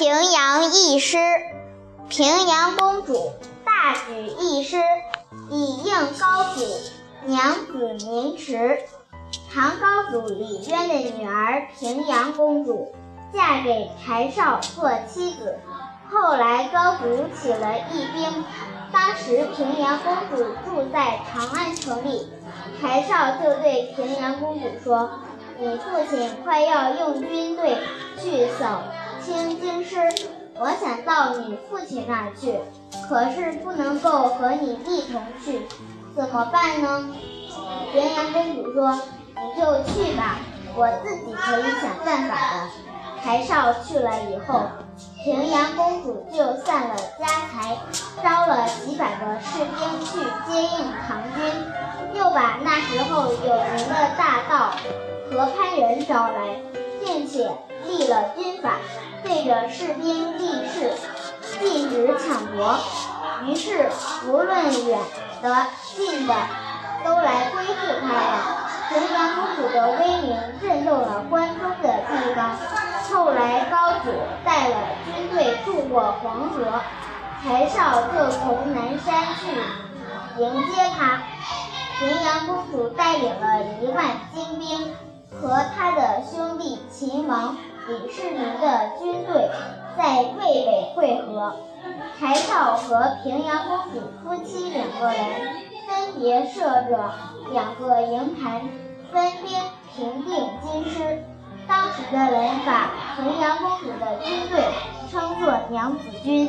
平阳义师，平阳公主大举义师，以应高祖。娘子名迟，唐高祖李渊的女儿平阳公主嫁给柴绍做妻子。后来高祖起了义兵，当时平阳公主住在长安城里，柴绍就对平阳公主说：“你父亲快要用军队去扫清京师，我想到你父亲那儿去，可是不能够和你一同去，怎么办呢？”平阳公主说：“你就去吧，我自己可以想办法的。”柴绍去了以后，平阳公主就散了家财，招了几百个士兵去接应唐军，又把那时候有名的大盗何潘仁招来，并且立了军法，对着士兵立誓，禁止抢夺。于是无论远的。近的。都来归附他了。平阳公主的。威名震动了关中的。地方。后来高祖带了军队渡过黄河，柴绍就从南山去迎接他。平阳公主带领了一万精兵和秦王李世民的军队在渭北会合。柴绍和平阳公主夫妻两个人。分别设着两个营盘，分兵平定京师。当时的人把平阳公主的军队称作娘子军。